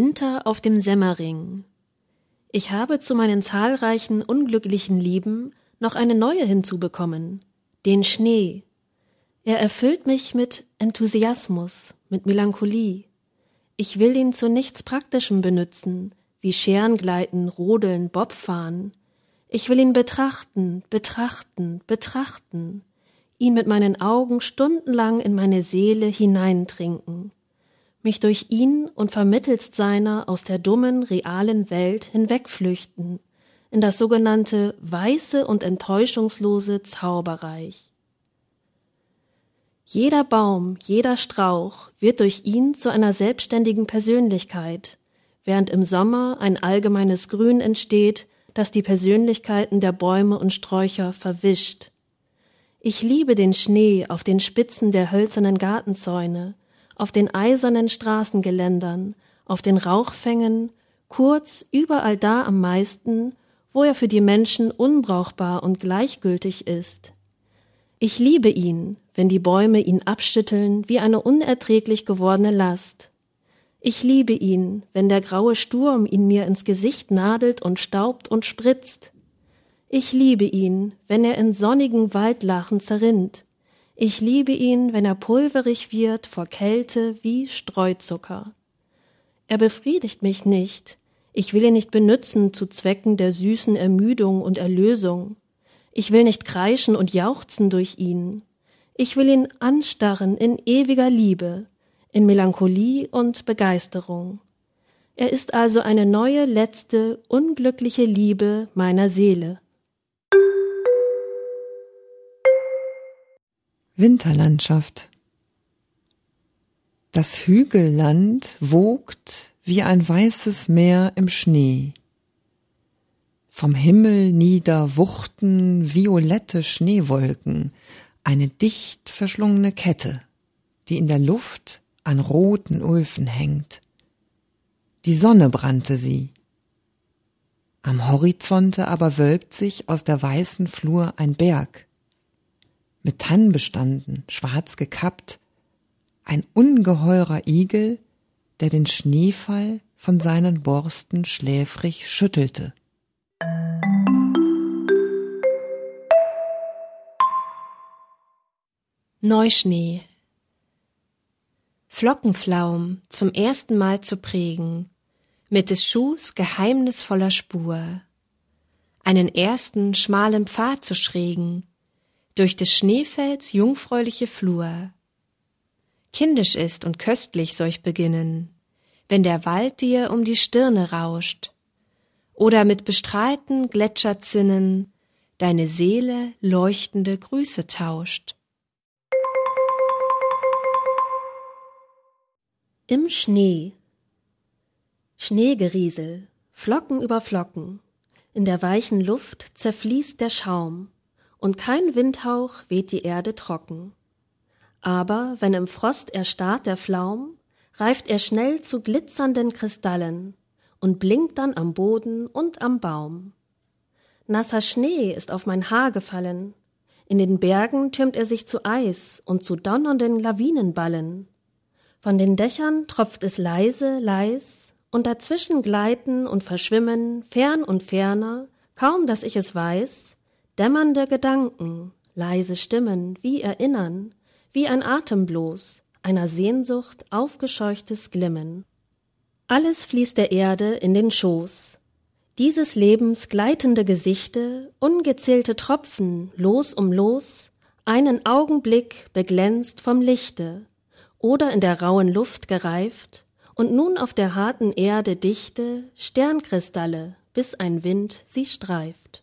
Winter auf dem Semmering. Ich habe zu meinen zahlreichen unglücklichen Lieben noch eine neue hinzubekommen, den Schnee. Er erfüllt mich mit Enthusiasmus, mit Melancholie. Ich will ihn zu nichts Praktischem benützen, wie Scherengleiten, Rodeln, Bobfahren. Ich will ihn betrachten, betrachten, betrachten, ihn mit meinen Augen stundenlang in meine Seele hineintrinken mich durch ihn und vermittelst seiner aus der dummen, realen Welt hinwegflüchten, in das sogenannte weiße und enttäuschungslose Zauberreich. Jeder Baum, jeder Strauch wird durch ihn zu einer selbstständigen Persönlichkeit, während im Sommer ein allgemeines Grün entsteht, das die Persönlichkeiten der Bäume und Sträucher verwischt. Ich liebe den Schnee auf den Spitzen der hölzernen Gartenzäune, auf den eisernen Straßengeländern, auf den Rauchfängen, kurz überall da am meisten, wo er für die Menschen unbrauchbar und gleichgültig ist. Ich liebe ihn, wenn die Bäume ihn abschütteln wie eine unerträglich gewordene Last. Ich liebe ihn, wenn der graue Sturm ihn mir ins Gesicht nadelt und staubt und spritzt. Ich liebe ihn, wenn er in sonnigen Waldlachen zerrinnt, ich liebe ihn, wenn er pulverig wird vor Kälte wie Streuzucker. Er befriedigt mich nicht. Ich will ihn nicht benützen zu Zwecken der süßen Ermüdung und Erlösung. Ich will nicht kreischen und jauchzen durch ihn. Ich will ihn anstarren in ewiger Liebe, in Melancholie und Begeisterung. Er ist also eine neue, letzte, unglückliche Liebe meiner Seele. Winterlandschaft. Das Hügelland wogt wie ein weißes Meer im Schnee. Vom Himmel nieder wuchten violette Schneewolken, eine dicht verschlungene Kette, die in der Luft an roten Öfen hängt. Die Sonne brannte sie. Am Horizonte aber wölbt sich aus der weißen Flur ein Berg, mit Tannen bestanden, schwarz gekappt, ein ungeheurer Igel, der den Schneefall von seinen Borsten schläfrig schüttelte. Neuschnee. Flockenflaum zum ersten Mal zu prägen, mit des Schuhs geheimnisvoller Spur, einen ersten schmalen Pfad zu schrägen, durch des Schneefelds jungfräuliche Flur. Kindisch ist und köstlich solch beginnen, wenn der Wald dir um die Stirne rauscht, oder mit bestrahlten Gletscherzinnen deine Seele leuchtende Grüße tauscht. Im Schnee Schneegeriesel, Flocken über Flocken, in der weichen Luft zerfließt der Schaum, und kein Windhauch weht die Erde trocken. Aber wenn im Frost erstarrt der Flaum, reift er schnell zu glitzernden Kristallen und blinkt dann am Boden und am Baum. Nasser Schnee ist auf mein Haar gefallen, in den Bergen türmt er sich zu Eis und zu donnernden Lawinenballen. Von den Dächern tropft es leise, leis, und dazwischen gleiten und verschwimmen, fern und ferner, kaum dass ich es weiß, Dämmernde Gedanken, leise Stimmen, wie Erinnern, wie ein Atem bloß, einer Sehnsucht aufgescheuchtes Glimmen. Alles fließt der Erde in den Schoß. Dieses Lebens gleitende Gesichte, ungezählte Tropfen, los um los, einen Augenblick beglänzt vom Lichte, oder in der rauen Luft gereift, und nun auf der harten Erde dichte Sternkristalle, bis ein Wind sie streift.